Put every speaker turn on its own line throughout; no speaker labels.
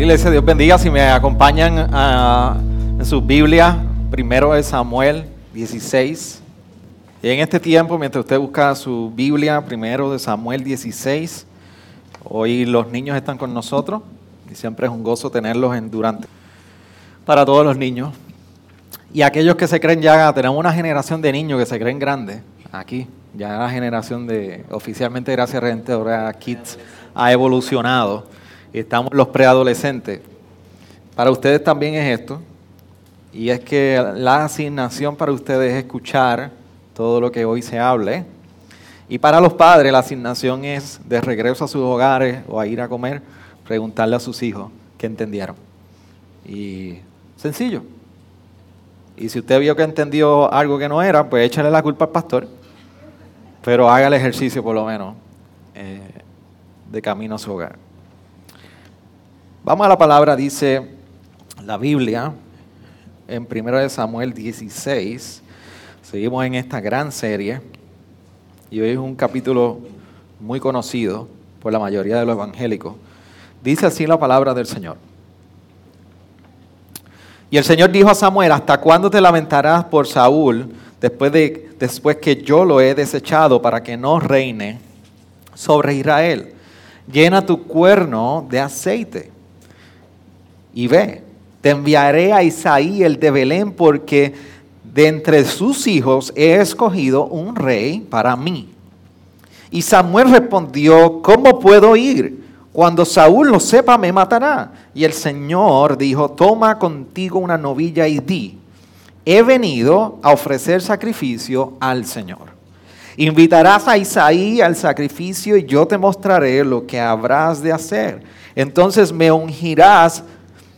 Iglesia, Dios bendiga. Si me acompañan ah, en su Biblia, primero de Samuel 16. Y en este tiempo, mientras usted busca su Biblia, primero de Samuel 16, hoy los niños están con nosotros y siempre es un gozo tenerlos en durante para todos los niños. Y aquellos que se creen ya, tenemos una generación de niños que se creen grandes aquí. Ya la generación de, oficialmente gracias a ahora Kids ha evolucionado. Estamos los preadolescentes. Para ustedes también es esto. Y es que la asignación para ustedes es escuchar todo lo que hoy se hable. Y para los padres la asignación es de regreso a sus hogares o a ir a comer, preguntarle a sus hijos qué entendieron. Y sencillo. Y si usted vio que entendió algo que no era, pues échale la culpa al pastor. Pero haga el ejercicio por lo menos eh, de camino a su hogar. Vamos a la palabra, dice la Biblia en 1 Samuel 16. Seguimos en esta gran serie y hoy es un capítulo muy conocido por la mayoría de los evangélicos. Dice así la palabra del Señor. Y el Señor dijo a Samuel, ¿hasta cuándo te lamentarás por Saúl después, de, después que yo lo he desechado para que no reine sobre Israel? Llena tu cuerno de aceite y ve, te enviaré a Isaí el de Belén porque de entre sus hijos he escogido un rey para mí. Y Samuel respondió, ¿cómo puedo ir? Cuando Saúl lo sepa, me matará. Y el Señor dijo, toma contigo una novilla y di, he venido a ofrecer sacrificio al Señor. Invitarás a Isaí al sacrificio y yo te mostraré lo que habrás de hacer. Entonces me ungirás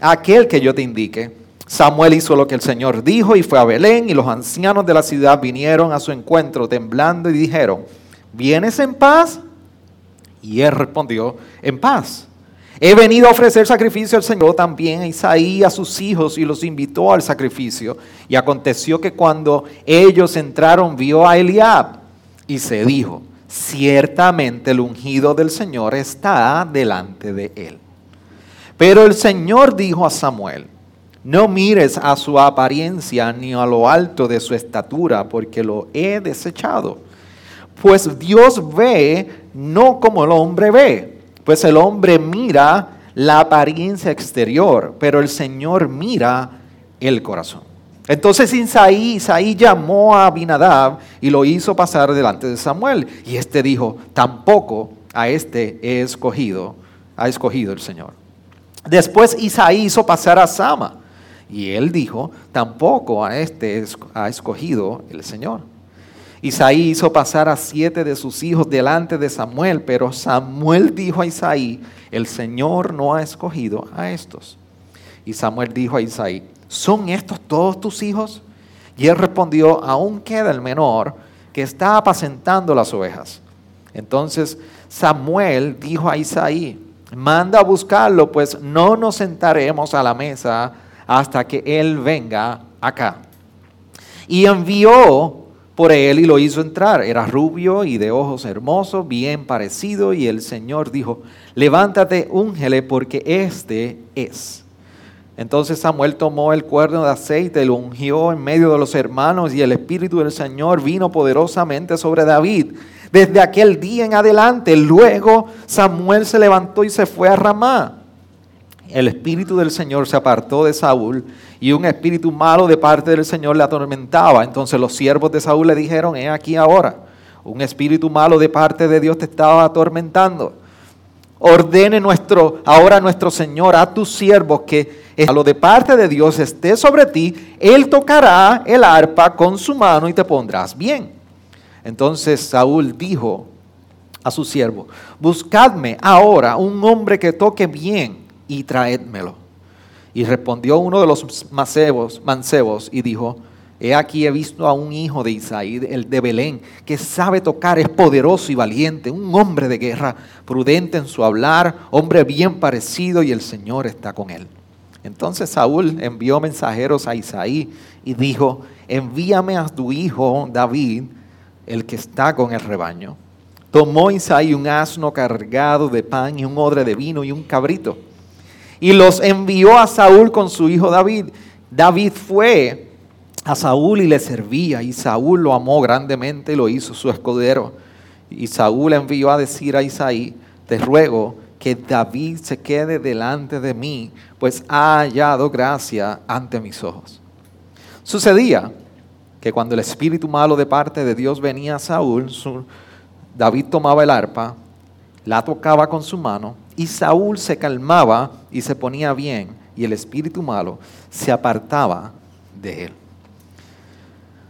aquel que yo te indique. Samuel hizo lo que el Señor dijo y fue a Belén y los ancianos de la ciudad vinieron a su encuentro temblando y dijeron, ¿vienes en paz? Y él respondió, en paz. He venido a ofrecer sacrificio al Señor también a Isaí, a sus hijos, y los invitó al sacrificio. Y aconteció que cuando ellos entraron, vio a Eliab y se dijo, ciertamente el ungido del Señor está delante de él. Pero el Señor dijo a Samuel, no mires a su apariencia ni a lo alto de su estatura, porque lo he desechado. Pues Dios ve no como el hombre ve, pues el hombre mira la apariencia exterior, pero el Señor mira el corazón. Entonces Isaí, Isaí llamó a Abinadab y lo hizo pasar delante de Samuel. Y este dijo, tampoco a este he escogido, ha escogido el Señor. Después Isaí hizo pasar a Sama. Y él dijo, tampoco a este ha escogido el Señor. Isaí hizo pasar a siete de sus hijos delante de Samuel, pero Samuel dijo a Isaí, el Señor no ha escogido a estos. Y Samuel dijo a Isaí, ¿son estos todos tus hijos? Y él respondió, aún queda el menor que está apacentando las ovejas. Entonces Samuel dijo a Isaí, manda a buscarlo, pues no nos sentaremos a la mesa hasta que Él venga acá. Y envió por él y lo hizo entrar. Era rubio y de ojos hermosos, bien parecido, y el Señor dijo, levántate, úngele, porque este es. Entonces Samuel tomó el cuerno de aceite, lo ungió en medio de los hermanos, y el Espíritu del Señor vino poderosamente sobre David desde aquel día en adelante. Luego Samuel se levantó y se fue a Ramá. El espíritu del Señor se apartó de Saúl y un espíritu malo de parte del Señor le atormentaba. Entonces los siervos de Saúl le dijeron, he aquí ahora, un espíritu malo de parte de Dios te estaba atormentando. Ordene nuestro, ahora nuestro Señor a tus siervos que a lo de parte de Dios esté sobre ti, Él tocará el arpa con su mano y te pondrás bien. Entonces Saúl dijo a su siervo, buscadme ahora un hombre que toque bien y traédmelo. Y respondió uno de los mancebos, mancebos y dijo, He aquí he visto a un hijo de Isaí, el de Belén, que sabe tocar, es poderoso y valiente, un hombre de guerra, prudente en su hablar, hombre bien parecido y el Señor está con él. Entonces Saúl envió mensajeros a Isaí y dijo, envíame a tu hijo David, el que está con el rebaño. Tomó Isaí un asno cargado de pan y un odre de vino y un cabrito. Y los envió a Saúl con su hijo David. David fue a Saúl y le servía, y Saúl lo amó grandemente y lo hizo su escudero. Y Saúl envió a decir a Isaí, te ruego que David se quede delante de mí, pues ha hallado gracia ante mis ojos. Sucedía que cuando el espíritu malo de parte de Dios venía a Saúl, David tomaba el arpa, la tocaba con su mano, y Saúl se calmaba y se ponía bien, y el espíritu malo se apartaba de él.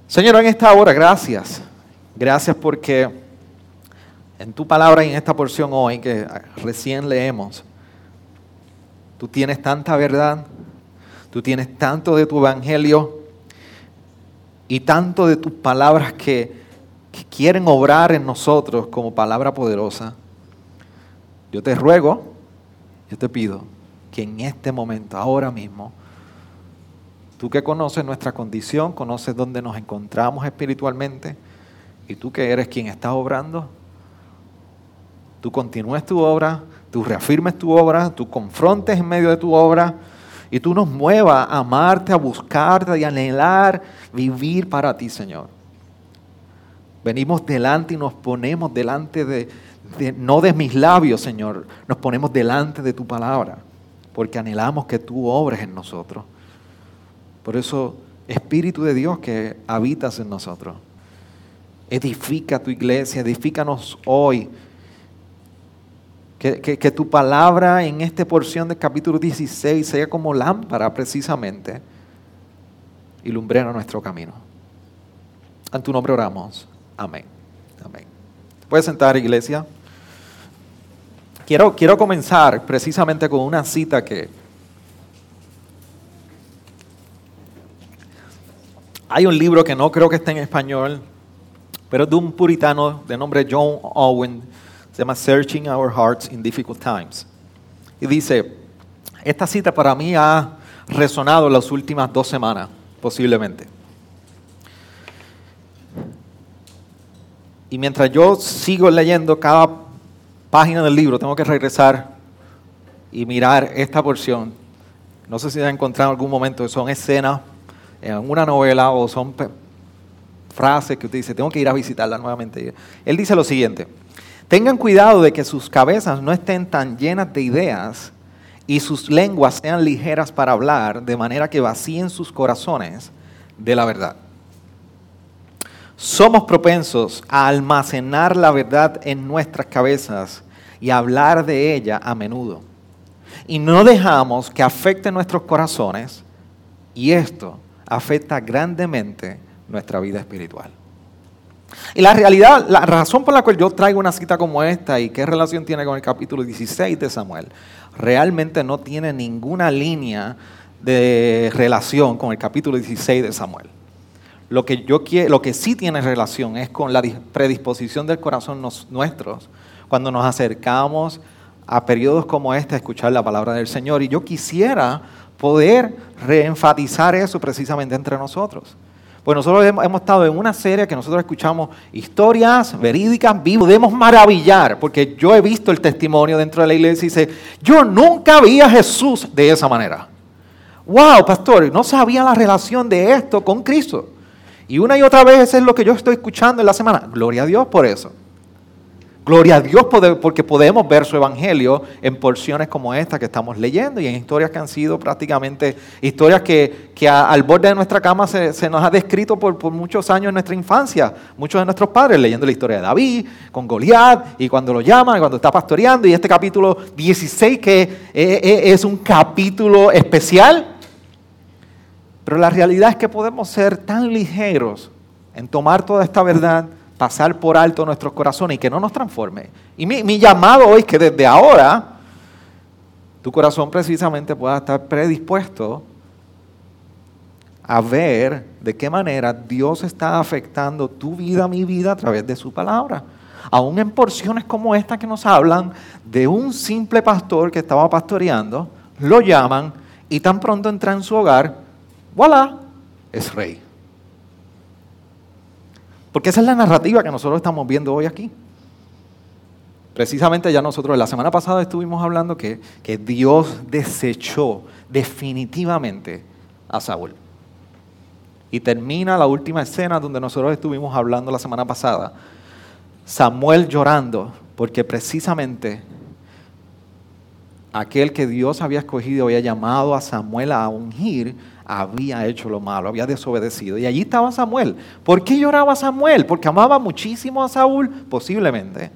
Señor, en esta hora, gracias. Gracias porque en tu palabra y en esta porción hoy que recién leemos, tú tienes tanta verdad, tú tienes tanto de tu evangelio y tanto de tus palabras que, quieren obrar en nosotros como palabra poderosa. Yo te ruego, yo te pido que en este momento, ahora mismo, Tú que conoces nuestra condición, conoces dónde nos encontramos espiritualmente, y tú que eres quien está obrando, tú continúes tu obra, tú reafirmes tu obra, tú confrontes en medio de tu obra, y tú nos muevas a amarte, a buscarte y anhelar vivir para ti, Señor. Venimos delante y nos ponemos delante de, de, no de mis labios, Señor, nos ponemos delante de tu palabra, porque anhelamos que tú obres en nosotros. Por eso, Espíritu de Dios que habitas en nosotros, edifica tu iglesia, edifícanos hoy. Que, que, tu palabra en esta porción del capítulo 16 sea como lámpara precisamente y lumbrera nuestro camino. En tu nombre oramos. Amén. Amén. ¿Puedes sentar, iglesia? Quiero, quiero comenzar precisamente con una cita que, Hay un libro que no creo que esté en español, pero es de un puritano de nombre John Owen, se llama Searching Our Hearts in Difficult Times. Y dice, esta cita para mí ha resonado las últimas dos semanas, posiblemente. Y mientras yo sigo leyendo cada página del libro, tengo que regresar y mirar esta porción. No sé si han encontrado en algún momento, son escenas en una novela o son frases que usted dice, tengo que ir a visitarla nuevamente. Él dice lo siguiente, tengan cuidado de que sus cabezas no estén tan llenas de ideas y sus lenguas sean ligeras para hablar, de manera que vacíen sus corazones de la verdad. Somos propensos a almacenar la verdad en nuestras cabezas y hablar de ella a menudo. Y no dejamos que afecte nuestros corazones y esto afecta grandemente nuestra vida espiritual. Y la realidad, la razón por la cual yo traigo una cita como esta y qué relación tiene con el capítulo 16 de Samuel, realmente no tiene ninguna línea de relación con el capítulo 16 de Samuel. Lo que, yo quiero, lo que sí tiene relación es con la predisposición del corazón nuestros cuando nos acercamos a periodos como este a escuchar la palabra del Señor. Y yo quisiera poder reenfatizar eso precisamente entre nosotros. Pues nosotros hemos, estado en una serie que nosotros escuchamos historias verídicas, podemos maravillar, porque yo he visto el testimonio dentro de la iglesia y dice, yo nunca vi a Jesús de esa manera. Wow, pastor, no sabía la relación de esto con Cristo. Y una y otra vez es lo que yo estoy escuchando en la semana. Gloria a Dios por eso. Gloria a Dios porque podemos ver su evangelio en porciones como esta que estamos leyendo y en historias que han sido prácticamente historias que, al borde de nuestra cama se, nos ha descrito por, muchos años en nuestra infancia. Muchos de nuestros padres leyendo la historia de David con Goliat y cuando lo llaman, cuando está pastoreando y este capítulo 16 que es un capítulo especial. Pero la realidad es que podemos ser tan ligeros en tomar toda esta verdad pasar por alto nuestros corazones y que no nos transforme. Y mi, llamado hoy es que desde ahora tu corazón precisamente pueda estar predispuesto a ver de qué manera Dios está afectando tu vida, mi vida, a través de su palabra. Aún en porciones como esta que nos hablan de un simple pastor que estaba pastoreando, lo llaman y tan pronto entra en su hogar, voilà, es rey. Porque esa es la narrativa que nosotros estamos viendo hoy aquí. Precisamente ya nosotros la semana pasada estuvimos hablando que, que Dios desechó definitivamente a Saúl. Y termina la última escena donde nosotros estuvimos hablando la semana pasada. Samuel llorando porque precisamente aquel que Dios había escogido, había llamado a Samuel a ungir, había hecho lo malo, había desobedecido. Y allí estaba Samuel. ¿Por qué lloraba Samuel? ¿Porque amaba muchísimo a Saúl? Posiblemente.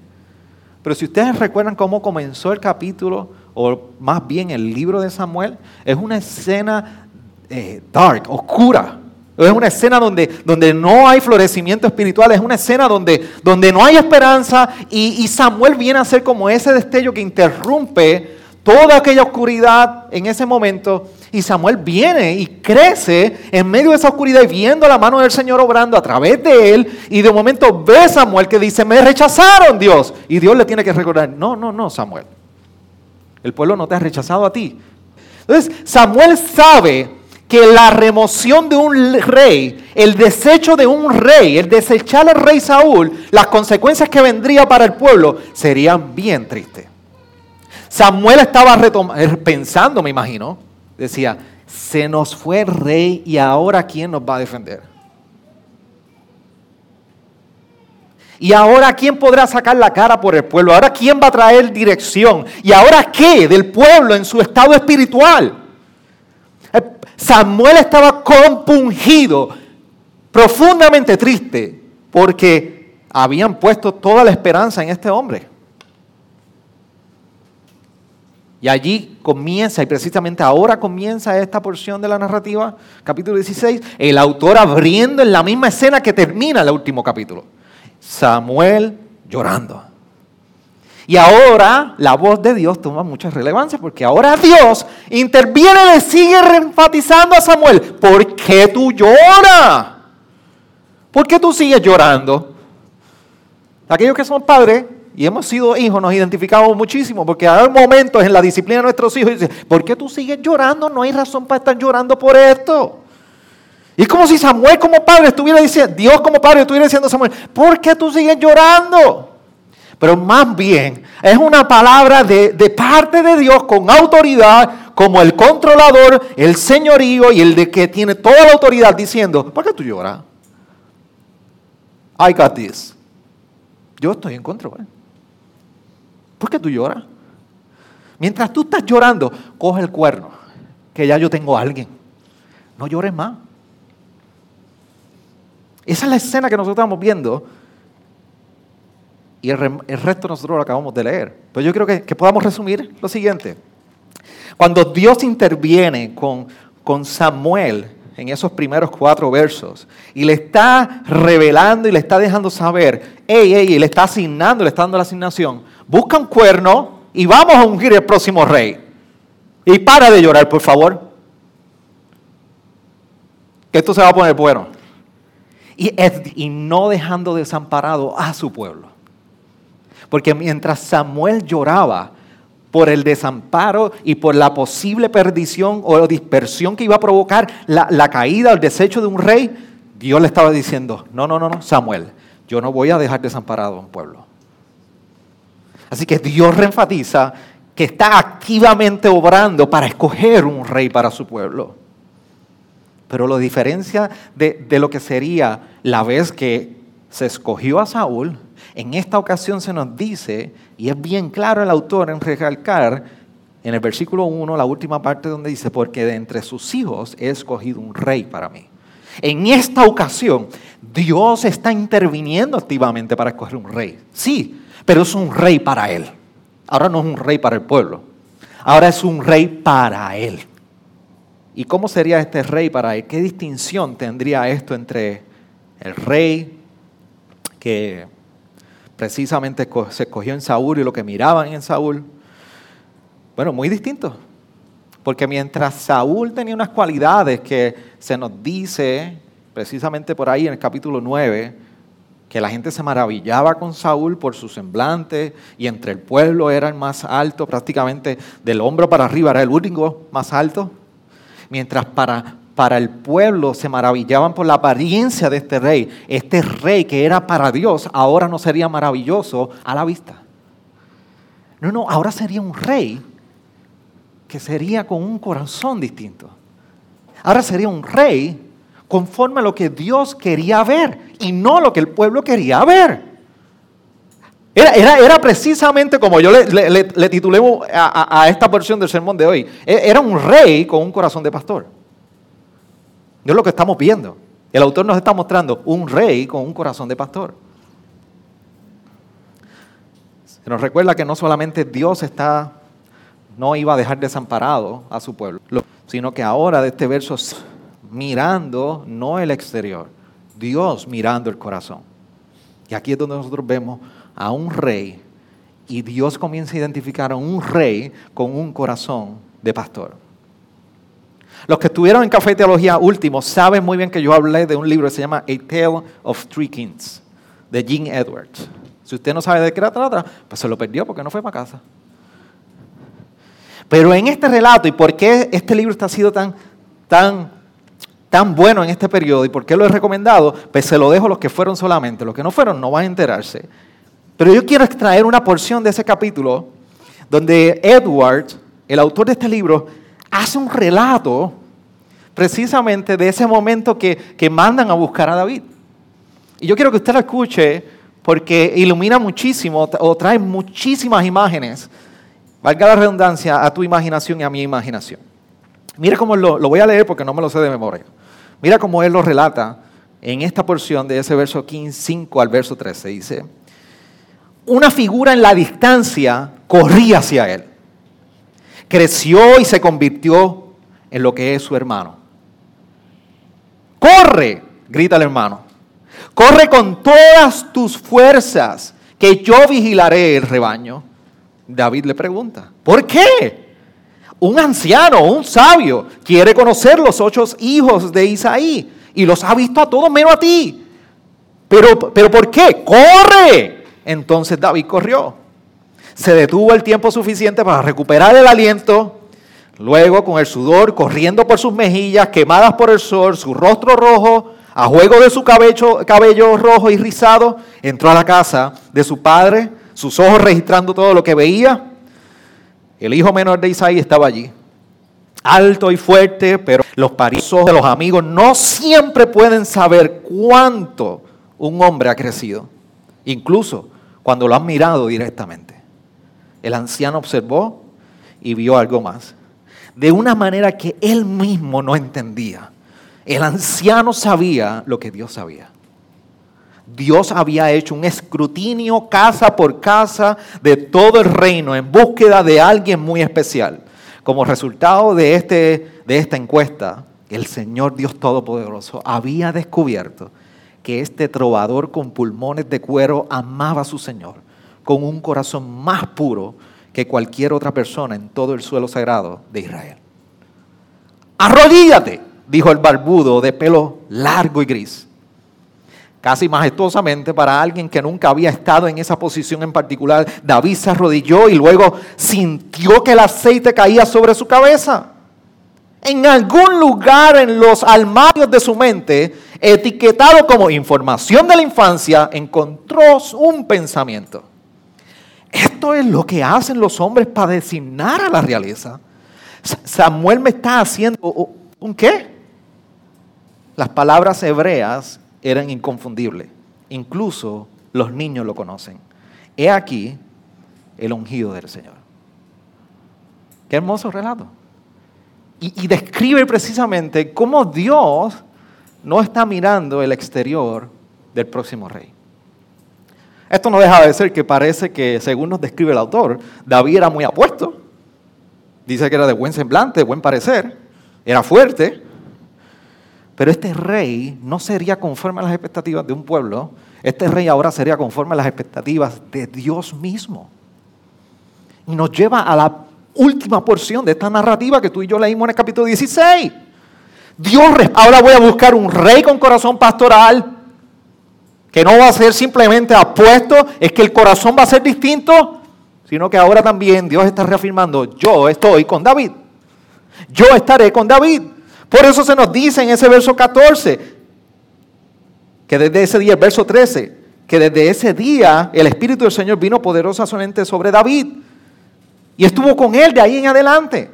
Pero si ustedes recuerdan cómo comenzó el capítulo, o más bien el libro de Samuel, es una escena eh, dark, oscura. Es una escena donde, donde no hay florecimiento espiritual, es una escena donde, donde no hay esperanza y, y Samuel viene a ser como ese destello que interrumpe toda aquella oscuridad en ese momento y Samuel viene y crece en medio de esa oscuridad y viendo la mano del Señor obrando a través de él. Y de momento ve a Samuel que dice, me rechazaron Dios. Y Dios le tiene que recordar, no, no, no, Samuel. El pueblo no te ha rechazado a ti. Entonces Samuel sabe que la remoción de un rey, el desecho de un rey, el desechar al rey Saúl, las consecuencias que vendría para el pueblo serían bien tristes. Samuel estaba pensando, me imagino, decía, se nos fue el rey y ahora ¿quién nos va a defender? Y ahora ¿quién podrá sacar la cara por el pueblo? Ahora ¿quién va a traer dirección? ¿Y ahora qué del pueblo en su estado espiritual? Eh, Samuel estaba compungido, profundamente triste, porque habían puesto toda la esperanza en este hombre. Y allí comienza, y precisamente ahora comienza esta porción de la narrativa, capítulo 16, el autor abriendo en la misma escena que termina el último capítulo. Samuel llorando. Y ahora la voz de Dios toma mucha relevancia porque ahora Dios interviene y le sigue enfatizando a Samuel, ¿por qué tú lloras? ¿Por qué tú sigues llorando? Aquellos que son padres y hemos sido hijos, nos identificamos muchísimo, porque hay momentos en la disciplina de nuestros hijos y dicen, ¿por qué tú sigues llorando? No hay razón para estar llorando por esto. Y es como si Samuel como padre estuviera diciendo, Dios como padre estuviera diciendo a Samuel, ¿por qué tú sigues llorando? Pero más bien es una palabra de, de parte de Dios con autoridad, como el controlador, el señorío y el de que tiene toda la autoridad diciendo, ¿por qué tú lloras? I got this. Yo estoy en control. ¿Por qué tú lloras? Mientras tú estás llorando, coge el cuerno, que ya yo tengo a alguien. No llores más. Esa es la escena que nosotros estamos viendo y el, resto nosotros lo acabamos de leer. Pero yo creo que, podamos resumir lo siguiente. Cuando Dios interviene con, con Samuel en esos primeros cuatro versos y le está revelando y le está dejando saber, ey, ey, y le está asignando, le está dando la asignación, busca un cuerno y vamos a ungir el próximo rey. Y para de llorar, por favor. Que esto se va a poner bueno. Y, no dejando desamparado a su pueblo. Porque mientras Samuel lloraba por el desamparo y por la posible perdición o dispersión que iba a provocar la, la caída o el desecho de un rey, Dios le estaba diciendo, no, no, no, no, Samuel, yo no voy a dejar desamparado a un pueblo. Así que Dios reenfatiza que está activamente obrando para escoger un rey para su pueblo. Pero lo diferencia de, lo que sería la vez que se escogió a Saúl, en esta ocasión se nos dice, y es bien claro el autor en recalcar, en el versículo 1, la última parte donde dice, porque de entre sus hijos he escogido un rey para mí. En esta ocasión, Dios está interviniendo activamente para escoger un rey. Sí, pero es un rey para él. Ahora no es un rey para el pueblo, ahora es un rey para él. ¿Y cómo sería este rey para él? ¿Qué distinción tendría esto entre el rey que precisamente se escogió en Saúl y lo que miraban en Saúl? Bueno, muy distinto. Porque mientras Saúl tenía unas cualidades que se nos dice precisamente por ahí en el capítulo 9, que la gente se maravillaba con Saúl por su semblante y entre el pueblo era el más alto, prácticamente del hombro para arriba era el único más alto, mientras para, para el pueblo se maravillaban por la apariencia de este rey, este rey que era para Dios ahora no sería maravilloso a la vista. No, no, ahora sería un rey que sería con un corazón distinto. Ahora sería un rey conforme a lo que Dios quería ver y no lo que el pueblo quería ver. Era, era, precisamente como yo le, titulé a, a, esta porción del sermón de hoy. E, era un rey con un corazón de pastor. No es lo que estamos viendo. El autor nos está mostrando un rey con un corazón de pastor. Se nos recuerda que no solamente Dios está, no iba a dejar desamparado a su pueblo, sino que ahora de este verso mirando no el exterior, Dios mirando el corazón. Y aquí es donde nosotros vemos a un rey y Dios comienza a identificar a un rey con un corazón de pastor. Los que estuvieron en Café Teología último saben muy bien que yo hablé de un libro que se llama A Tale of Three Kings, de Gene Edwards. Si usted no sabe de qué trata, pues se lo perdió porque no fue para casa. Pero en este relato, y por qué este libro está sido tan, tan tan bueno en este periodo y por qué lo he recomendado, pues se lo dejo a los que fueron solamente. Los que no fueron no van a enterarse. Pero yo quiero extraer una porción de ese capítulo donde Edward, el autor de este libro, hace un relato precisamente de ese momento que, que mandan a buscar a David. Y yo quiero que usted lo escuche porque ilumina muchísimo o trae muchísimas imágenes, valga la redundancia, a tu imaginación y a mi imaginación. Mira cómo lo, voy a leer porque no me lo sé de memoria. Mira cómo él lo relata en esta porción de ese verso 15, 5 al verso 13. Dice, una figura en la distancia corría hacia él. Creció y se convirtió en lo que es su hermano. Corre, grita el hermano. Corre con todas tus fuerzas, que yo vigilaré el rebaño. David le pregunta, ¿por qué? Un anciano, un sabio, quiere conocer los ocho hijos de Isaí y los ha visto a todos menos a ti. Pero, pero ¿por qué? ¡Corre! Entonces David corrió. Se detuvo el tiempo suficiente para recuperar el aliento. Luego, con el sudor corriendo por sus mejillas, quemadas por el sol, su rostro rojo, a juego de su cabello, cabello rojo y rizado, entró a la casa de su padre, sus ojos registrando todo lo que veía el hijo menor de Isaí estaba allí. Alto y fuerte, pero los parientes de los amigos no siempre pueden saber cuánto un hombre ha crecido, incluso cuando lo han mirado directamente. El anciano observó y vio algo más, de una manera que él mismo no entendía. El anciano sabía lo que Dios sabía. Dios había hecho un escrutinio casa por casa de todo el reino en búsqueda de alguien muy especial. Como resultado de, este, de esta encuesta, el Señor Dios Todopoderoso había descubierto que este trovador con pulmones de cuero amaba a su Señor con un corazón más puro que cualquier otra persona en todo el suelo sagrado de Israel. Arrodíllate, dijo el barbudo de pelo largo y gris casi majestuosamente para alguien que nunca había estado en esa posición en particular. David se arrodilló y luego sintió que el aceite caía sobre su cabeza. En algún lugar en los armarios de su mente, etiquetado como información de la infancia, encontró un pensamiento. Esto es lo que hacen los hombres para designar a la realeza. Samuel me está haciendo un qué? Las palabras hebreas eran inconfundibles. Incluso los niños lo conocen. He aquí el ungido del Señor. Qué hermoso relato. Y, describe precisamente cómo Dios no está mirando el exterior del próximo rey. Esto no deja de ser que parece que, según nos describe el autor, David era muy apuesto. Dice que era de buen semblante, buen parecer, era fuerte, pero este rey no sería conforme a las expectativas de un pueblo, este rey ahora sería conforme a las expectativas de Dios mismo. Y nos lleva a la última porción de esta narrativa que tú y yo leímos en el capítulo 16. Dios, ahora voy a buscar un rey con corazón pastoral, que no va a ser simplemente apuesto, es que el corazón va a ser distinto, sino que ahora también Dios está reafirmando, yo estoy con David. Yo estaré con David. Por eso se nos dice en ese verso 14, que desde ese día, el verso 13, que desde ese día el Espíritu del Señor vino poderosamente sobre David y estuvo con él de ahí en adelante.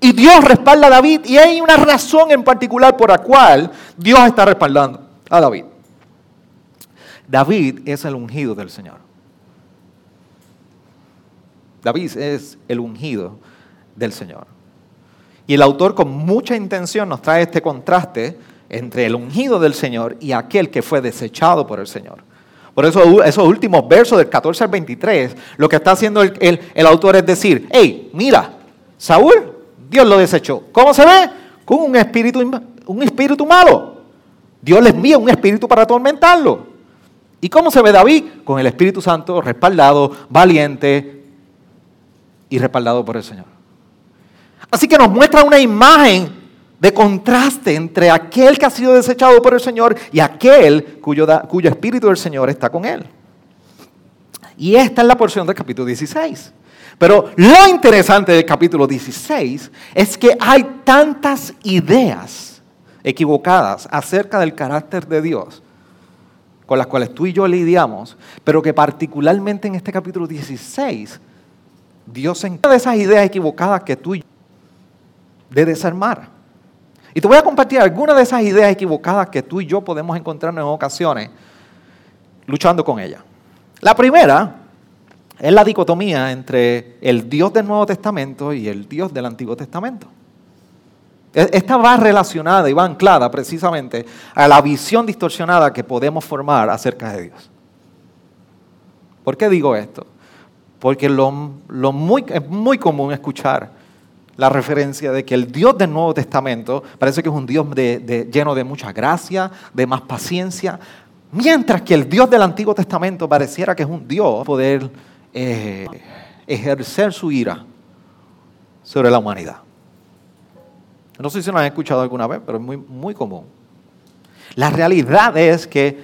Y Dios respalda a David y hay una razón en particular por la cual Dios está respaldando a David. David es el ungido del Señor. David es el ungido del Señor. Y el autor con mucha intención nos trae este contraste entre el ungido del Señor y aquel que fue desechado por el Señor. Por eso esos últimos versos del 14 al 23, lo que está haciendo el, autor es decir, hey, mira, Saúl, Dios lo desechó. ¿Cómo se ve? Con un espíritu, un espíritu malo. Dios le envía un espíritu para atormentarlo. ¿Y cómo se ve David? Con el Espíritu Santo respaldado, valiente y respaldado por el Señor. Así que nos muestra una imagen de contraste entre aquel que ha sido desechado por el Señor y aquel cuyo, cuyo espíritu del Señor está con él. Y esta es la porción del capítulo 16. Pero lo interesante del capítulo 16 es que hay tantas ideas equivocadas acerca del carácter de Dios con las cuales tú y yo lidiamos, pero que particularmente en este capítulo 16, Dios se encarga de esas ideas equivocadas que tú y yo de desarmar. Y te voy a compartir algunas de esas ideas equivocadas que tú y yo podemos encontrarnos en ocasiones luchando con ellas. La primera es la dicotomía entre el Dios del Nuevo Testamento y el Dios del Antiguo Testamento. E, esta va relacionada y va anclada precisamente a la visión distorsionada que podemos formar acerca de Dios. ¿Por qué digo esto? Porque lo, muy, es muy común escuchar la referencia de que el Dios del Nuevo Testamento parece que es un Dios lleno de mucha gracia, de más paciencia, mientras que el Dios del Antiguo Testamento pareciera que es un Dios poder eh, ejercer su ira sobre la humanidad. No sé si lo han escuchado alguna vez, pero es muy, muy común. La realidad es que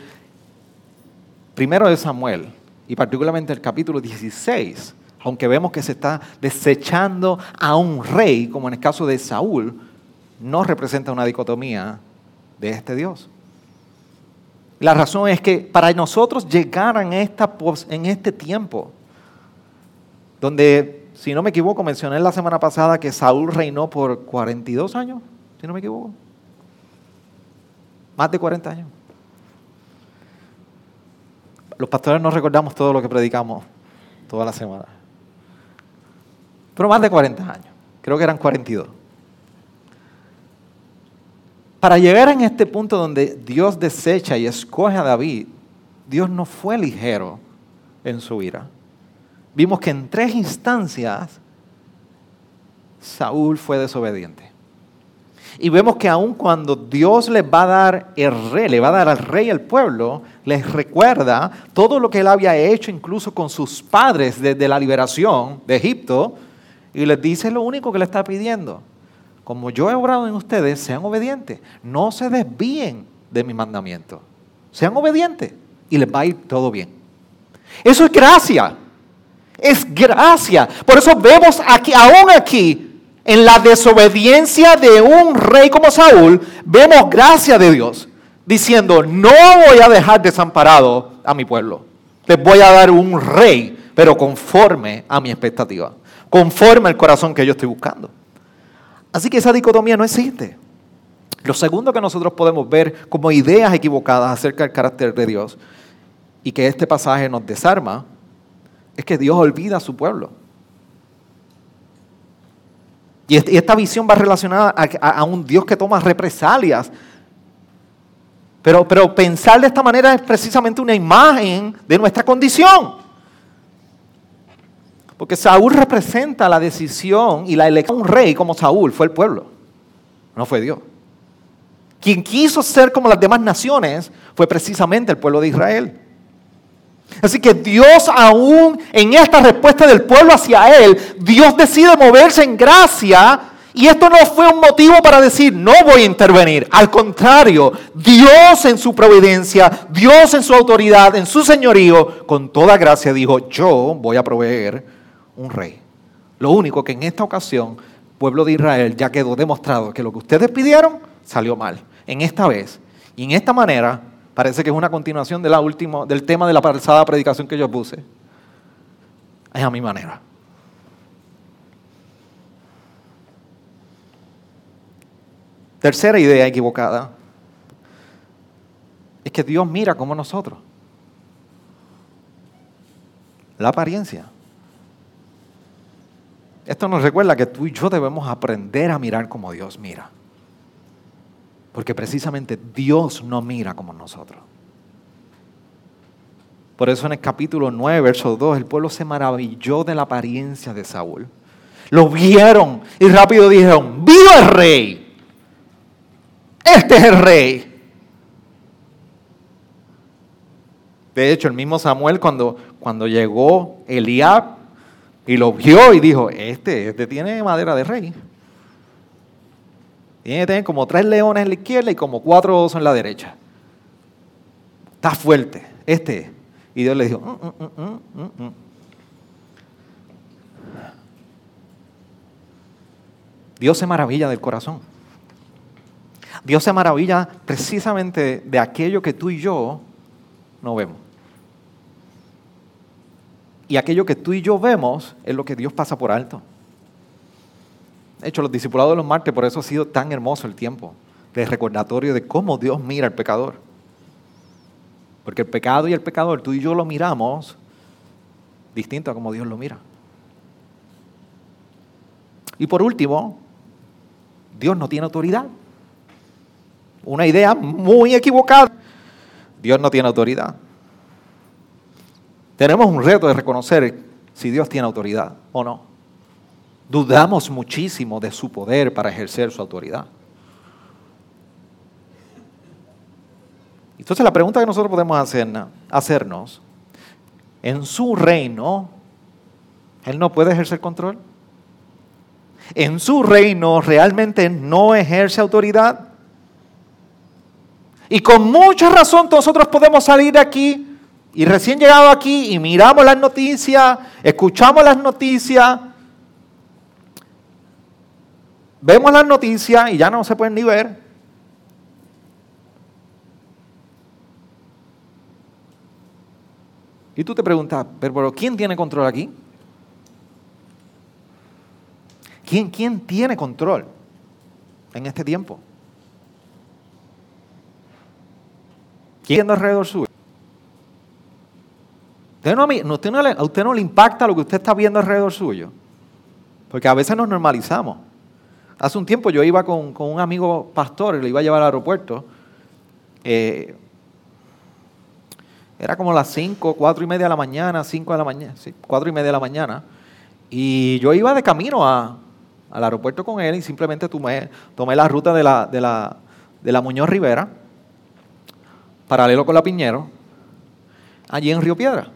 primero de Samuel, y particularmente el capítulo 16, aunque vemos que se está desechando a un rey, como en el caso de Saúl, no representa una dicotomía de este Dios. La razón es que para nosotros llegar en, en este tiempo, donde, si no me equivoco, mencioné la semana pasada que Saúl reinó por 42 años, si no me equivoco. Más de 40 años. Los pastores no recordamos todo lo que predicamos toda la semana pero más de 40 años, creo que eran 42. Para llegar en este punto donde Dios desecha y escoge a David, Dios no fue ligero en su ira. Vimos que en tres instancias Saúl fue desobediente. Y vemos que aun cuando Dios le va a dar el rey, le va a dar al rey el pueblo, les recuerda todo lo que él había hecho incluso con sus padres desde la liberación de Egipto, y les dice lo único que le está pidiendo. Como yo he obrado en ustedes, sean obedientes. No se desvíen de mi mandamiento. Sean obedientes y les va a ir todo bien. Eso es gracia. Es gracia. Por eso vemos aquí, aún aquí, en la desobediencia de un rey como Saúl, vemos gracia de Dios. Diciendo, no voy a dejar desamparado a mi pueblo. Les voy a dar un rey, pero conforme a mi expectativa conforme al corazón que yo estoy buscando. Así que esa dicotomía no existe. Lo segundo que nosotros podemos ver como ideas equivocadas acerca del carácter de Dios y que este pasaje nos desarma es que Dios olvida a su pueblo. Y esta visión va relacionada a, un Dios que toma represalias. Pero, pero pensar de esta manera es precisamente una imagen de nuestra condición. Porque Saúl representa la decisión y la elección un rey como Saúl, fue el pueblo, no fue Dios. Quien quiso ser como las demás naciones fue precisamente el pueblo de Israel. Así que Dios aún en esta respuesta del pueblo hacia Él, Dios decide moverse en gracia y esto no fue un motivo para decir, no voy a intervenir. Al contrario, Dios en su providencia, Dios en su autoridad, en su señorío, con toda gracia dijo, yo voy a proveer un rey. Lo único que en esta ocasión, pueblo de Israel, ya quedó demostrado que lo que ustedes pidieron salió mal. En esta vez y en esta manera, parece que es una continuación del tema de la pasada predicación que yo puse. Es a mi manera. Tercera idea equivocada es que Dios mira como nosotros. La apariencia. Esto nos recuerda que tú y yo debemos aprender a mirar como Dios mira. Porque precisamente Dios no mira como nosotros. Por eso en el capítulo 9, verso 2, el pueblo se maravilló de la apariencia de Saúl. Lo vieron y rápido dijeron, ¡viva el rey! Este es el rey. De hecho, el mismo Samuel cuando, cuando llegó Eliab y lo vio y dijo, este, este tiene madera de rey. Tiene que tener como tres leones en la izquierda y como cuatro osos en la derecha. Está fuerte, este. Y Dios le dijo, mm, mm, mm, Dios se maravilla del corazón. Dios se maravilla precisamente de aquello que tú y yo no vemos. Y aquello que tú y yo vemos es lo que Dios pasa por alto. De hecho, los discipulados de los martes, por eso ha sido tan hermoso el tiempo de recordatorio de cómo Dios mira al pecador. Porque el pecado y el pecador, tú y yo lo miramos distinto a como Dios lo mira. Y por último, Dios no tiene autoridad. Una idea muy equivocada. Dios no tiene autoridad. Tenemos un reto de reconocer si Dios tiene autoridad o no. Dudamos muchísimo de su poder para ejercer su autoridad. Entonces la pregunta que nosotros podemos hacer, hacernos, en su reino, Él no puede ejercer control. En su reino realmente no ejerce autoridad. Y con mucha razón nosotros podemos salir de aquí y recién llegado aquí y miramos las noticias, escuchamos las noticias, vemos las noticias y ya no se pueden ni ver. Y tú te preguntas, pero ¿quién tiene control aquí? ¿Quién, quién tiene control en este tiempo? ¿Quién alrededor suyo? Usted no, usted no a usted no le impacta lo que usted está viendo alrededor suyo. Porque a veces nos normalizamos. Hace un tiempo yo iba con, un amigo pastor y le iba a llevar al aeropuerto. Eh, era como las 5, 4 y media de la mañana, 5 de la mañana, sí, 4 y media de la mañana. Y yo iba de camino a, al aeropuerto con él y simplemente tomé, tomé la ruta de la, de la, de la Muñoz Rivera paralelo con la Piñero, allí en Río Piedra.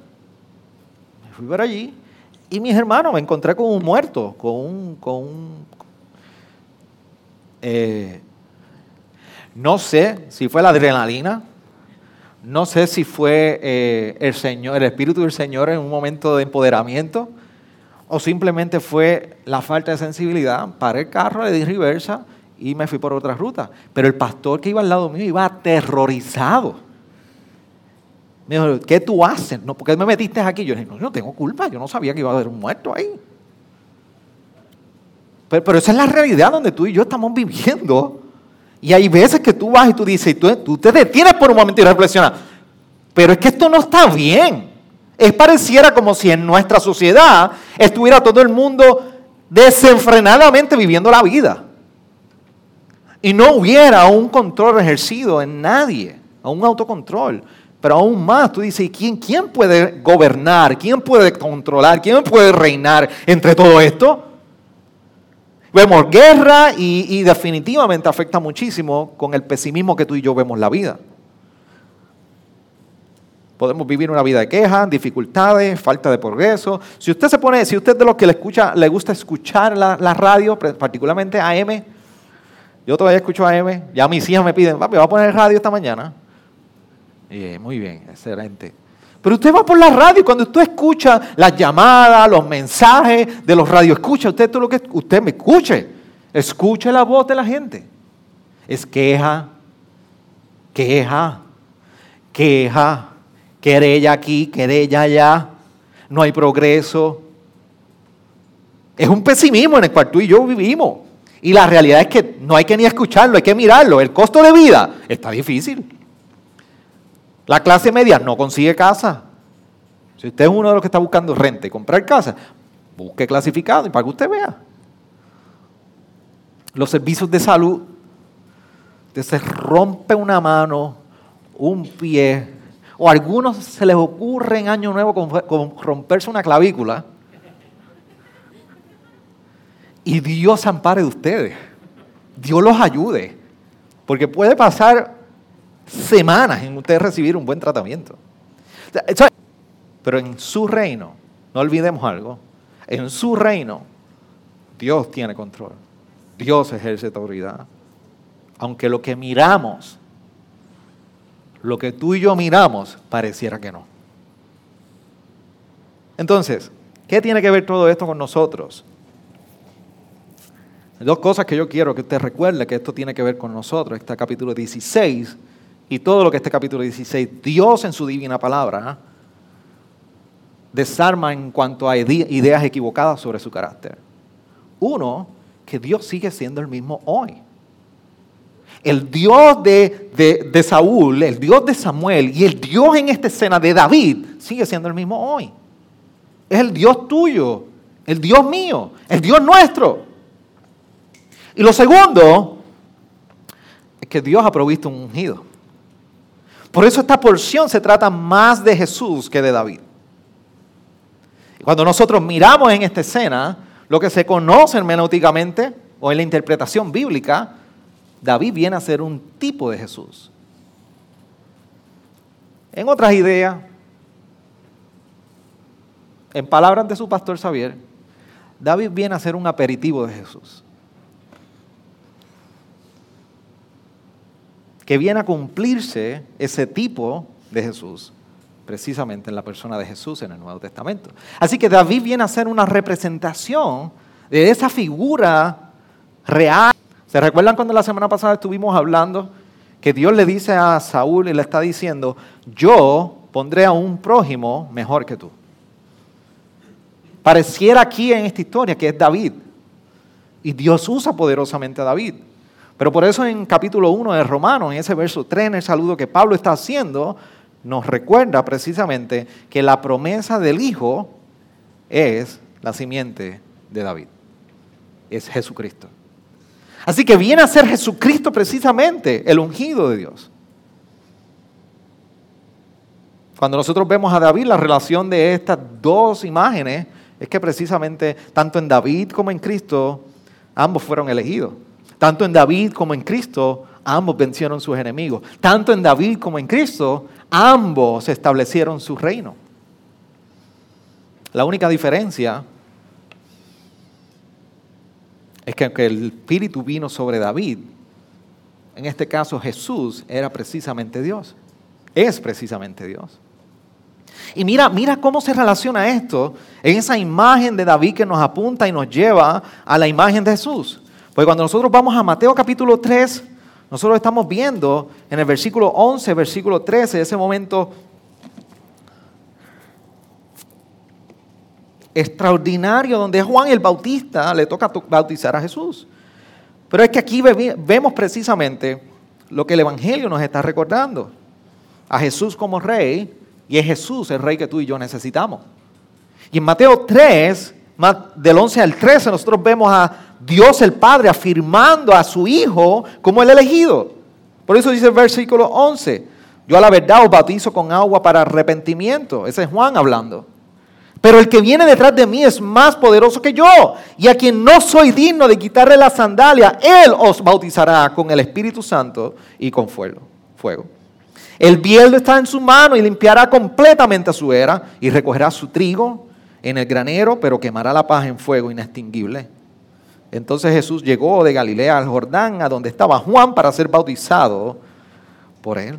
Fui por allí y mis hermanos me encontré con un muerto, con un... Con eh, no sé si fue la adrenalina, no sé si fue eh, el Señor, el Espíritu del Señor en un momento de empoderamiento, o simplemente fue la falta de sensibilidad. Paré el carro, le di reversa y me fui por otra ruta. Pero el pastor que iba al lado mío iba aterrorizado. Me dijo, ¿qué tú haces? No, ¿Por qué me metiste aquí? Yo dije, no, yo no tengo culpa, yo no sabía que iba a haber un muerto ahí. Pero, pero, esa es la realidad donde tú y yo estamos viviendo. Y hay veces que tú vas y tú dices, tú, tú te detienes por un momento y reflexionas, pero es que esto no está bien. Es pareciera como si en nuestra sociedad estuviera todo el mundo desenfrenadamente viviendo la vida y no hubiera un control ejercido en nadie, un autocontrol. Pero aún más, tú dices, ¿quién, ¿quién puede gobernar? ¿Quién puede controlar? ¿Quién puede reinar entre todo esto? Vemos guerra y, y, definitivamente afecta muchísimo con el pesimismo que tú y yo vemos la vida. Podemos vivir una vida de quejas, dificultades, falta de progreso. Si usted se pone, si usted de los que le escucha, le gusta escuchar la, la radio, particularmente AM, yo todavía escucho AM, ya mis hijas me piden, papi, va a poner radio esta mañana. Muy bien, excelente. Pero usted va por la radio y cuando usted escucha las llamadas, los mensajes de los radioescuchas, usted todo lo que usted me escuche, escuche la voz de la gente. Es queja, queja, queja, querella aquí, querella allá, no hay progreso. Es un pesimismo en el cual tú y yo vivimos. Y la realidad es que no hay que ni escucharlo, hay que mirarlo. El costo de vida está difícil. La clase media no consigue casa. Si usted es uno de los que está buscando renta y comprar casa, busque clasificado y para que usted vea. Los servicios de salud, se rompe una mano, un pie, o a algunos se les ocurre en Año Nuevo romperse una clavícula. Y Dios ampare de ustedes. Dios los ayude. Porque puede pasar semanas en ustedes recibir un buen tratamiento. Pero en su reino, no olvidemos algo, en su reino Dios tiene control. Dios ejerce autoridad. Aunque lo que miramos lo que tú y yo miramos, pareciera que no. Entonces, ¿qué tiene que ver todo esto con nosotros? Dos cosas que yo quiero que usted recuerde que esto tiene que ver con nosotros. Este capítulo 16 y todo lo que este capítulo 16, Dios en su divina palabra, ¿ah? desarma en cuanto a ideas equivocadas sobre su carácter. Uno, que Dios sigue siendo el mismo hoy. El Dios de, Saúl, el Dios de Samuel y el Dios en esta escena de David sigue siendo el mismo hoy. Es el Dios tuyo, el Dios mío, el Dios nuestro. Y lo segundo es que Dios ha provisto un ungido. Por eso esta porción se trata más de Jesús que de David. cuando nosotros miramos en esta escena, lo que se conoce hermenéuticamente o en la interpretación bíblica David viene a ser un tipo de Jesús. En otras ideas, en palabras de su pastor Xavier, David viene a ser un aperitivo de Jesús. Que viene a cumplirse ese tipo de Jesús, precisamente en la persona de Jesús en el Nuevo Testamento. Así que David viene a ser una representación de esa figura real ¿Se recuerdan cuando la semana pasada estuvimos hablando que Dios le dice a Saúl y le está diciendo, yo pondré a un prójimo mejor que tú? Pareciera aquí en esta historia que es David. Y Dios usa poderosamente a David. Pero por eso en capítulo 1 de Romanos, en ese verso 3, en el saludo que Pablo está haciendo, nos recuerda precisamente que la promesa del Hijo es la simiente de David. Es Jesucristo. Así que viene a ser Jesucristo precisamente el ungido de Dios. Cuando nosotros vemos a David, la relación de estas dos imágenes es que precisamente tanto en David como en Cristo, ambos fueron elegidos. Tanto en David como en Cristo, ambos vencieron sus enemigos. Tanto en David como en Cristo, ambos establecieron su reino. La única diferencia es que aunque el Espíritu vino sobre David, en este caso Jesús era precisamente Dios. Es precisamente Dios. Y mira, mira cómo se relaciona esto en esa imagen de David que nos apunta y nos lleva a la imagen de Jesús. Porque cuando nosotros vamos a Mateo capítulo 3, nosotros estamos viendo en el versículo 11, versículo 13, ese momento extraordinario donde Juan el Bautista le toca bautizar a Jesús. Pero es que aquí vemos precisamente lo que el Evangelio nos está recordando. A Jesús como rey y es Jesús el rey que tú y yo necesitamos. Y en Mateo 3, del 11 al 13, nosotros vemos a Dios el Padre afirmando a su Hijo como el elegido. Por eso dice el versículo 11, yo a la verdad os bautizo con agua para arrepentimiento. Ese es Juan hablando. Pero el que viene detrás de mí es más poderoso que yo. Y a quien no soy digno de quitarle la sandalia, Él os bautizará con el Espíritu Santo y con fuego. fuego. El bieldo está en su mano y limpiará completamente su era y recogerá su trigo en el granero, pero quemará la paz en fuego inextinguible. Entonces Jesús llegó de Galilea al Jordán, a donde estaba Juan, para ser bautizado por él.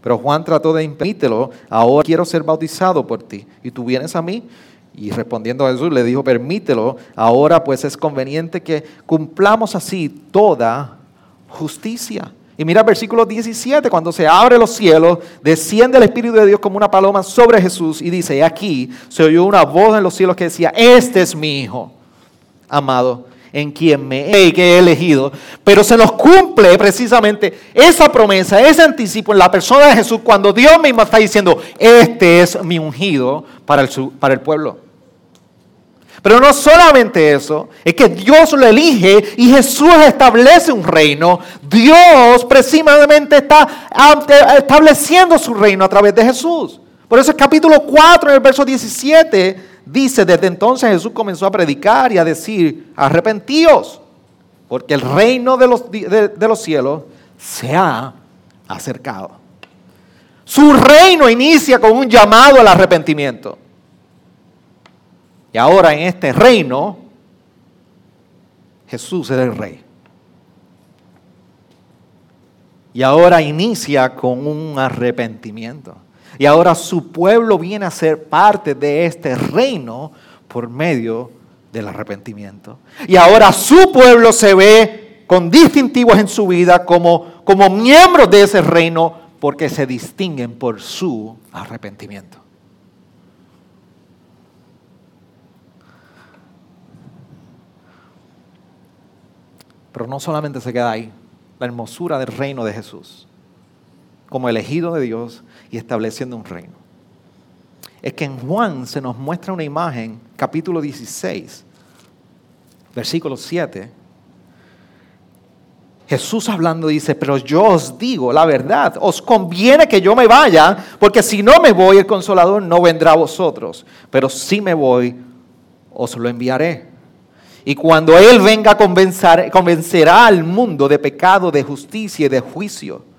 Pero Juan trató de impedírtelo, ahora quiero ser bautizado por ti. Y tú vienes a mí. Y respondiendo a Jesús le dijo, permítelo, ahora pues es conveniente que cumplamos así toda justicia. Y mira el versículo 17, cuando se abre los cielos, desciende el Espíritu de Dios como una paloma sobre Jesús y dice, aquí se oyó una voz en los cielos que decía, este es mi Hijo amado, en quien me he, que he elegido. Pero se nos cumple precisamente esa promesa, ese anticipo en la persona de Jesús, cuando Dios mismo está diciendo, este es mi ungido para el, para el pueblo. Pero no solamente eso, es que Dios lo elige y Jesús establece un reino. Dios precisamente está estableciendo su reino a través de Jesús. Por eso el capítulo 4, en el verso 17, dice, desde entonces Jesús comenzó a predicar y a decir, arrepentíos, porque el reino de los, de los cielos se ha acercado. Su reino inicia con un llamado al arrepentimiento. Y ahora en este reino, Jesús es el rey. Y ahora inicia con un arrepentimiento. Y ahora su pueblo viene a ser parte de este reino por medio del arrepentimiento. Y ahora su pueblo se ve con distintivos en su vida como, como miembros de ese reino porque se distinguen por su arrepentimiento. Pero no solamente se queda ahí, la hermosura del reino de Jesús, como elegido de Dios y estableciendo un reino. Es que en Juan se nos muestra una imagen, capítulo 16, versículo 7. Jesús hablando dice, pero yo os digo la verdad, os conviene que yo me vaya, porque si no me voy, el consolador no vendrá a vosotros, pero si me voy, os lo enviaré. Y cuando Él venga, convencerá al mundo de pecado, de justicia y de juicio.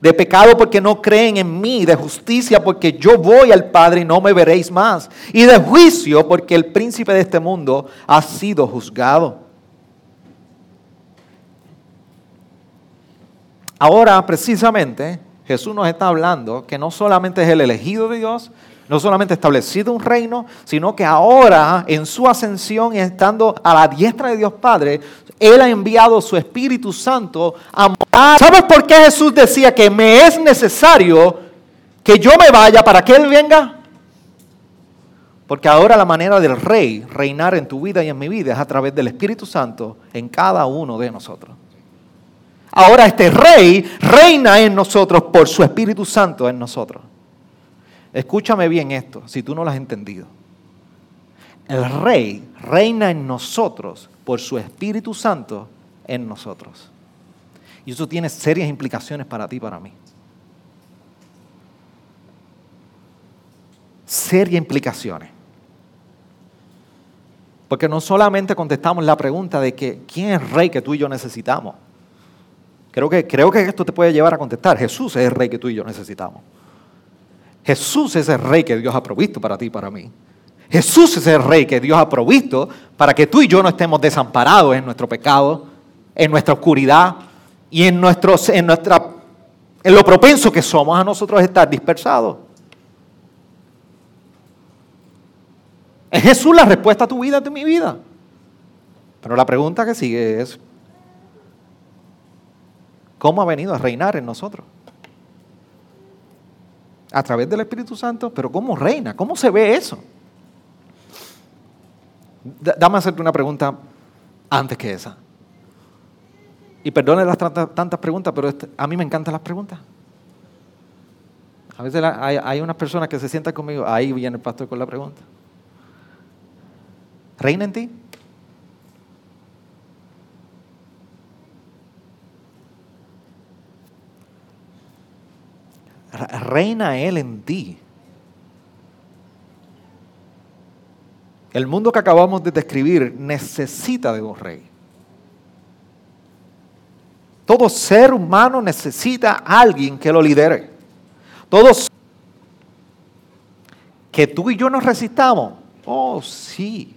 De pecado porque no creen en mí, de justicia porque yo voy al Padre y no me veréis más. Y de juicio porque el príncipe de este mundo ha sido juzgado. Ahora, precisamente, Jesús nos está hablando que no solamente es el elegido de Dios, no solamente establecido un reino, sino que ahora en su ascensión y estando a la diestra de Dios Padre, Él ha enviado su Espíritu Santo a morar. ¿Sabes por qué Jesús decía que me es necesario que yo me vaya para que Él venga? Porque ahora la manera del rey reinar en tu vida y en mi vida es a través del Espíritu Santo en cada uno de nosotros. Ahora este rey reina en nosotros por su Espíritu Santo en nosotros. Escúchame bien esto, si tú no lo has entendido. El rey reina en nosotros por su Espíritu Santo en nosotros. Y eso tiene serias implicaciones para ti y para mí. Serias implicaciones. Porque no solamente contestamos la pregunta de que quién es el rey que tú y yo necesitamos. Creo que, creo que esto te puede llevar a contestar. Jesús es el rey que tú y yo necesitamos. Jesús es el rey que Dios ha provisto para ti y para mí. Jesús es el rey que Dios ha provisto para que tú y yo no estemos desamparados en nuestro pecado, en nuestra oscuridad y en, nuestros, en, nuestra, en lo propenso que somos a nosotros estar dispersados. Es Jesús la respuesta a tu vida, a mi vida. Pero la pregunta que sigue es, ¿cómo ha venido a reinar en nosotros? A través del Espíritu Santo, pero ¿cómo reina? ¿Cómo se ve eso? Dame hacerte una pregunta antes que esa. Y perdone las tantas preguntas, pero este, a mí me encantan las preguntas. A veces hay, hay unas personas que se sientan conmigo, ahí viene el pastor con la pregunta. ¿Reina en ti? Reina Él en ti. El mundo que acabamos de describir necesita de un rey. Todo ser humano necesita a alguien que lo lidere. Todos que tú y yo nos resistamos. Oh, sí.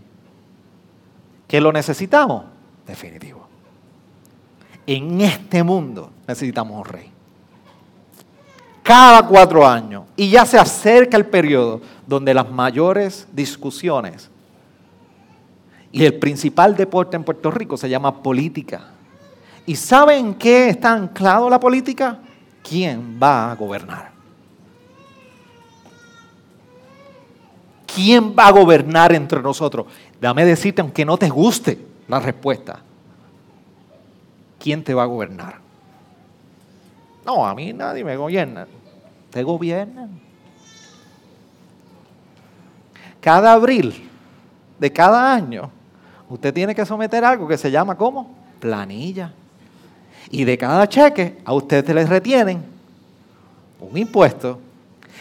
Que lo necesitamos. Definitivo. En este mundo necesitamos un rey. Cada cuatro años. Y ya se acerca el periodo donde las mayores discusiones y el principal deporte en Puerto Rico se llama política. ¿Y saben qué está anclado la política? ¿Quién va a gobernar? ¿Quién va a gobernar entre nosotros? Dame decirte, aunque no te guste la respuesta, ¿quién te va a gobernar? No, a mí nadie me gobierna. Te gobiernan. Cada abril de cada año, usted tiene que someter algo que se llama ¿cómo? Planilla. Y de cada cheque a usted se le retienen un impuesto.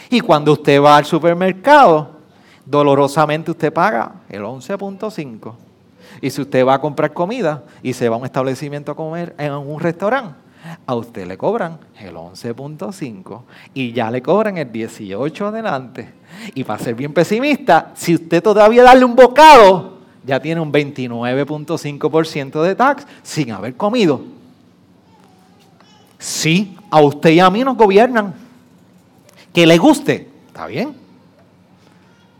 Y cuando usted va al supermercado, dolorosamente usted paga el 11.5. Y si usted va a comprar comida y se va a un establecimiento a comer en un restaurante, a usted le cobran el 11.5 y ya le cobran el 18 adelante. Y para ser bien pesimista, si usted todavía darle un bocado, ya tiene un 29.5% de tax sin haber comido. Sí, a usted y a mí nos gobiernan. Que le guste, está bien.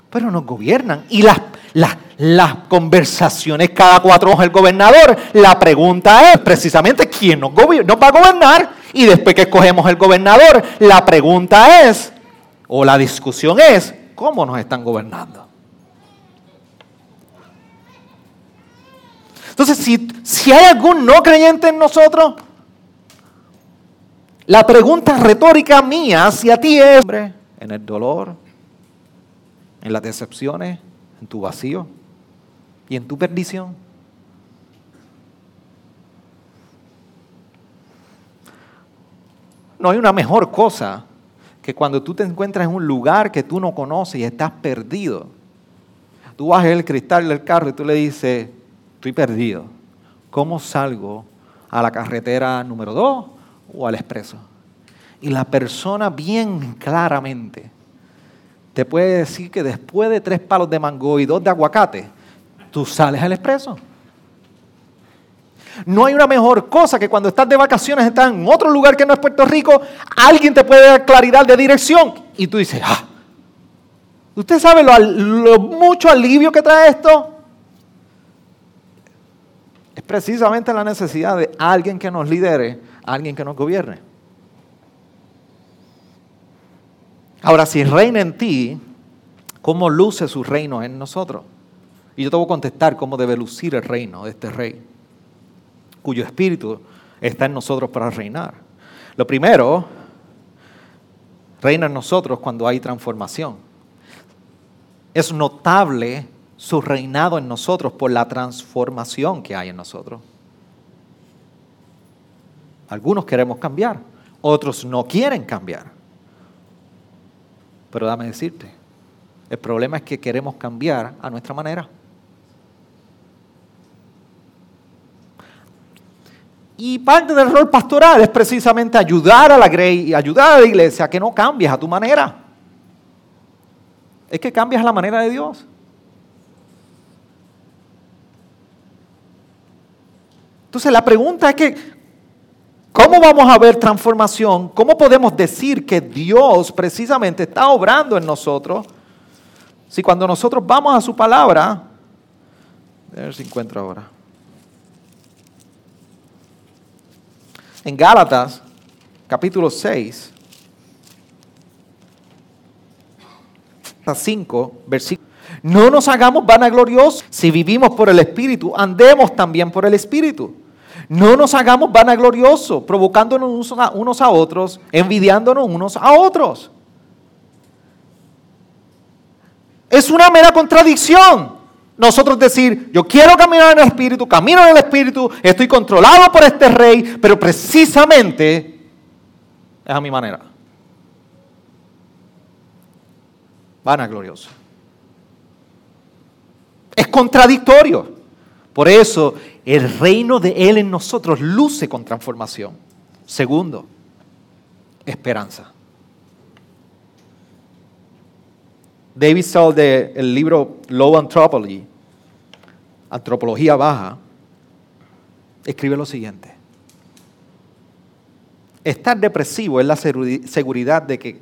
Pero nos gobiernan. Y las, las, las conversaciones cada cuatro ojos el gobernador, la pregunta es precisamente quién nos, nos va a gobernar. Y después que escogemos el gobernador, la pregunta es, o la discusión es, ¿cómo nos están gobernando? Entonces, si, si hay algún no creyente en nosotros, la pregunta retórica mía hacia ti es, en el dolor, en las decepciones, en tu vacío y en tu perdición. No hay una mejor cosa que cuando tú te encuentras en un lugar que tú no conoces y estás perdido. Tú bajas el cristal del carro y tú le dices, estoy perdido. ¿Cómo salgo a la carretera número 2 o al expreso. Y la persona bien claramente te puede decir que después de tres palos de mango y dos de aguacate, tú sales al expreso. No hay una mejor cosa que cuando estás de vacaciones, estás en otro lugar que no es Puerto Rico, alguien te puede dar claridad de dirección y tú dices, ah, ¿usted sabe lo, lo mucho alivio que trae esto? Es precisamente la necesidad de alguien que nos lidere alguien que nos gobierne. Ahora, si reina en ti, ¿cómo luce su reino en nosotros? Y yo te voy a contestar cómo debe lucir el reino de este rey, cuyo espíritu está en nosotros para reinar. Lo primero, reina en nosotros cuando hay transformación. Es notable su reinado en nosotros por la transformación que hay en nosotros. Algunos queremos cambiar, otros no quieren cambiar. Pero dame decirte, el problema es que queremos cambiar a nuestra manera. Y parte del rol pastoral es precisamente ayudar a la grey y ayudar a la iglesia a que no cambies a tu manera. Es que cambias a la manera de Dios. Entonces la pregunta es que ¿Cómo vamos a ver transformación? ¿Cómo podemos decir que Dios precisamente está obrando en nosotros? Si cuando nosotros vamos a su palabra, a ver si encuentro ahora. En Gálatas, capítulo 6, 5, versículo. No nos hagamos vanagloriosos. Si vivimos por el Espíritu, andemos también por el Espíritu. No nos hagamos vanagloriosos, provocándonos unos a otros, envidiándonos unos a otros. Es una mera contradicción. Nosotros decir, yo quiero caminar en el Espíritu, camino en el Espíritu, estoy controlado por este rey, pero precisamente es a mi manera. Vanaglorioso. Es contradictorio. Por eso el reino de Él en nosotros luce con transformación. Segundo, esperanza. David Saul del libro Low Anthropology, Antropología Baja, escribe lo siguiente. Estar depresivo es la seguridad de que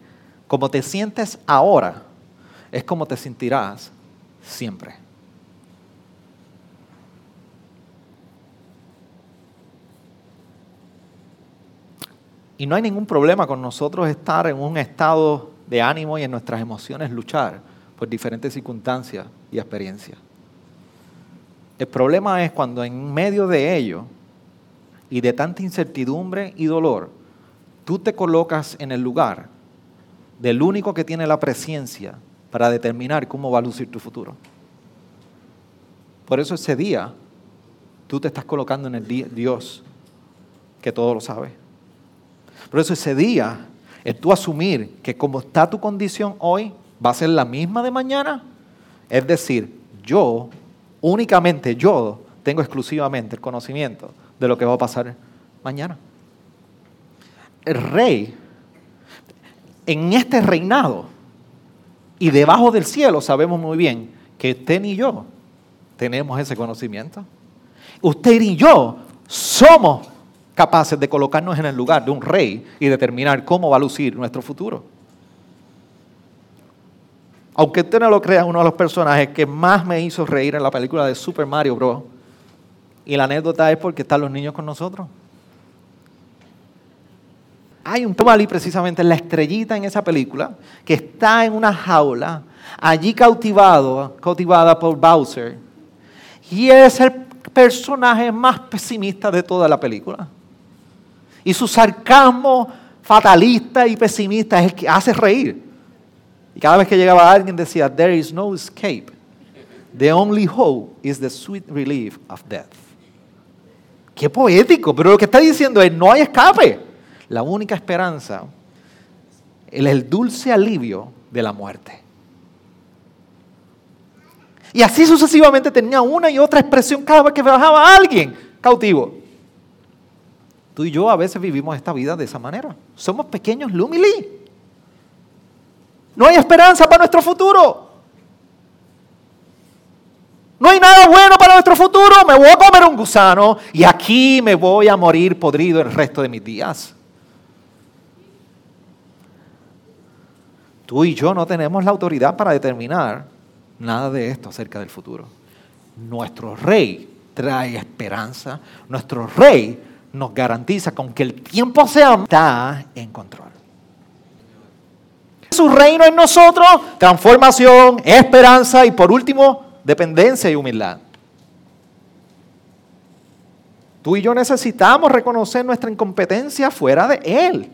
como te sientes ahora, es como te sentirás siempre. Y no hay ningún problema con nosotros estar en un estado de ánimo y en nuestras emociones luchar por diferentes circunstancias y experiencias. El problema es cuando en medio de ello y de tanta incertidumbre y dolor, tú te colocas en el lugar del único que tiene la presencia para determinar cómo va a lucir tu futuro. Por eso ese día tú te estás colocando en el Dios que todo lo sabe. Por eso ese día es tú asumir que como está tu condición hoy, va a ser la misma de mañana. Es decir, yo, únicamente yo, tengo exclusivamente el conocimiento de lo que va a pasar mañana. El rey, en este reinado y debajo del cielo, sabemos muy bien que usted y yo tenemos ese conocimiento. Usted y yo somos capaces de colocarnos en el lugar de un rey y determinar cómo va a lucir nuestro futuro. Aunque usted no lo crea, uno de los personajes que más me hizo reír en la película de Super Mario Bros. Y la anécdota es porque están los niños con nosotros. Hay un Tomali precisamente la estrellita en esa película que está en una jaula, allí cautivado, cautivada por Bowser. Y es el personaje más pesimista de toda la película. Y su sarcasmo fatalista y pesimista es el que hace reír. Y cada vez que llegaba alguien decía, there is no escape. The only hope is the sweet relief of death. Qué poético, pero lo que está diciendo es, no hay escape. La única esperanza es el dulce alivio de la muerte. Y así sucesivamente tenía una y otra expresión cada vez que bajaba a alguien cautivo. Tú y yo a veces vivimos esta vida de esa manera. Somos pequeños lumili. No hay esperanza para nuestro futuro. No hay nada bueno para nuestro futuro. Me voy a comer un gusano y aquí me voy a morir podrido el resto de mis días. Tú y yo no tenemos la autoridad para determinar nada de esto acerca del futuro. Nuestro rey trae esperanza. Nuestro rey nos garantiza con que el tiempo sea está en control. Su reino en nosotros, transformación, esperanza y por último, dependencia y humildad. Tú y yo necesitamos reconocer nuestra incompetencia fuera de Él.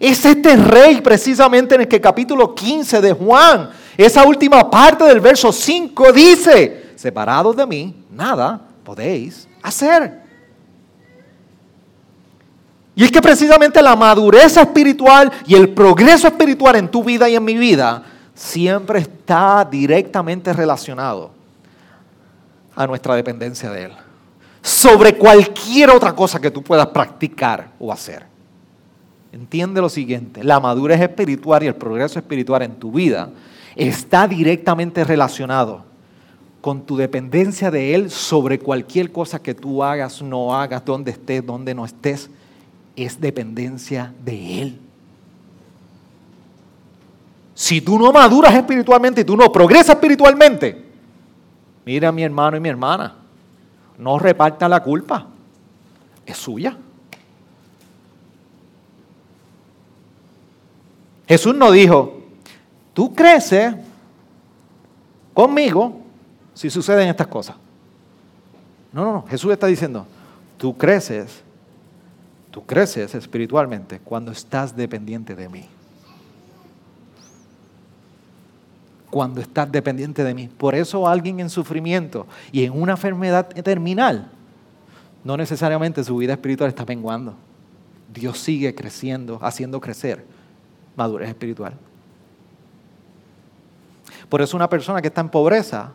Es este rey precisamente en el que capítulo 15 de Juan, esa última parte del verso 5 dice, separados de mí, nada podéis hacer. Y es que precisamente la madurez espiritual y el progreso espiritual en tu vida y en mi vida siempre está directamente relacionado a nuestra dependencia de Él. Sobre cualquier otra cosa que tú puedas practicar o hacer. Entiende lo siguiente, la madurez espiritual y el progreso espiritual en tu vida está directamente relacionado con tu dependencia de Él sobre cualquier cosa que tú hagas, no hagas, donde estés, donde no estés es dependencia de Él. Si tú no maduras espiritualmente y tú no progresas espiritualmente, mira a mi hermano y mi hermana, no reparta la culpa, es suya. Jesús no dijo, tú creces conmigo si suceden estas cosas. No, no, no. Jesús está diciendo, tú creces Tú creces espiritualmente cuando estás dependiente de mí. Cuando estás dependiente de mí. Por eso alguien en sufrimiento y en una enfermedad terminal, no necesariamente su vida espiritual está menguando. Dios sigue creciendo, haciendo crecer madurez espiritual. Por eso una persona que está en pobreza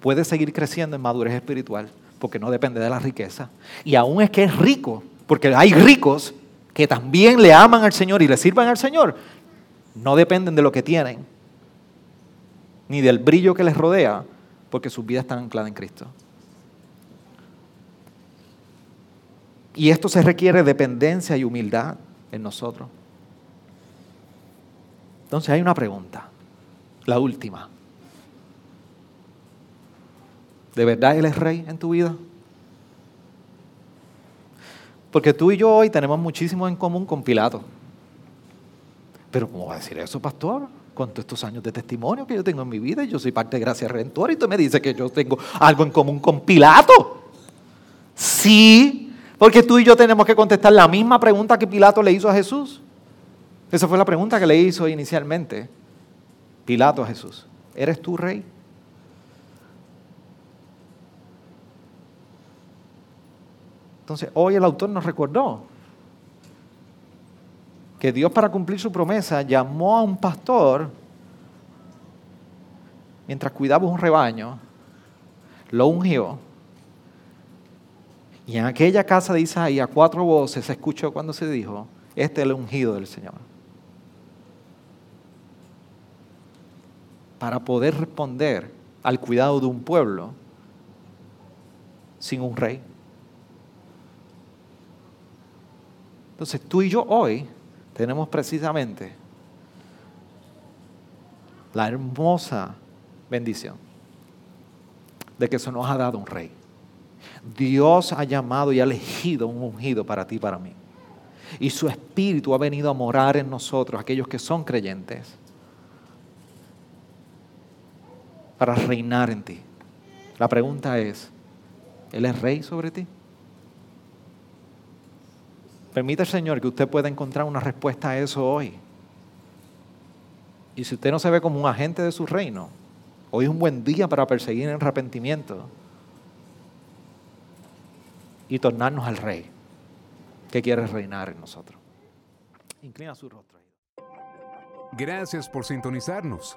puede seguir creciendo en madurez espiritual, porque no depende de la riqueza. Y aún es que es rico, porque hay ricos que también le aman al Señor y le sirvan al Señor, no dependen de lo que tienen, ni del brillo que les rodea, porque sus vidas están ancladas en Cristo. Y esto se requiere dependencia y humildad en nosotros. Entonces hay una pregunta, la última. ¿De verdad Él es rey en tu vida? Porque tú y yo hoy tenemos muchísimo en común con Pilato. Pero ¿cómo va a decir eso, pastor? Con todos estos años de testimonio que yo tengo en mi vida yo soy parte de Gracia Redentora y tú me dices que yo tengo algo en común con Pilato. Sí, porque tú y yo tenemos que contestar la misma pregunta que Pilato le hizo a Jesús. Esa fue la pregunta que le hizo inicialmente Pilato a Jesús. ¿Eres tú rey? Entonces, hoy el autor nos recordó que Dios para cumplir su promesa llamó a un pastor mientras cuidaba un rebaño, lo ungió. Y en aquella casa de Isaías cuatro voces se escuchó cuando se dijo, este es el ungido del Señor. Para poder responder al cuidado de un pueblo sin un rey. Entonces tú y yo hoy tenemos precisamente la hermosa bendición de que se nos ha dado un rey. Dios ha llamado y ha elegido un ungido para ti y para mí. Y su espíritu ha venido a morar en nosotros, aquellos que son creyentes, para reinar en ti. La pregunta es, ¿Él es rey sobre ti? Permita, Señor, que usted pueda encontrar una respuesta a eso hoy. Y si usted no se ve como un agente de su reino, hoy es un buen día para perseguir el arrepentimiento y tornarnos al Rey que quiere reinar en nosotros. Inclina su rostro.
Gracias por sintonizarnos.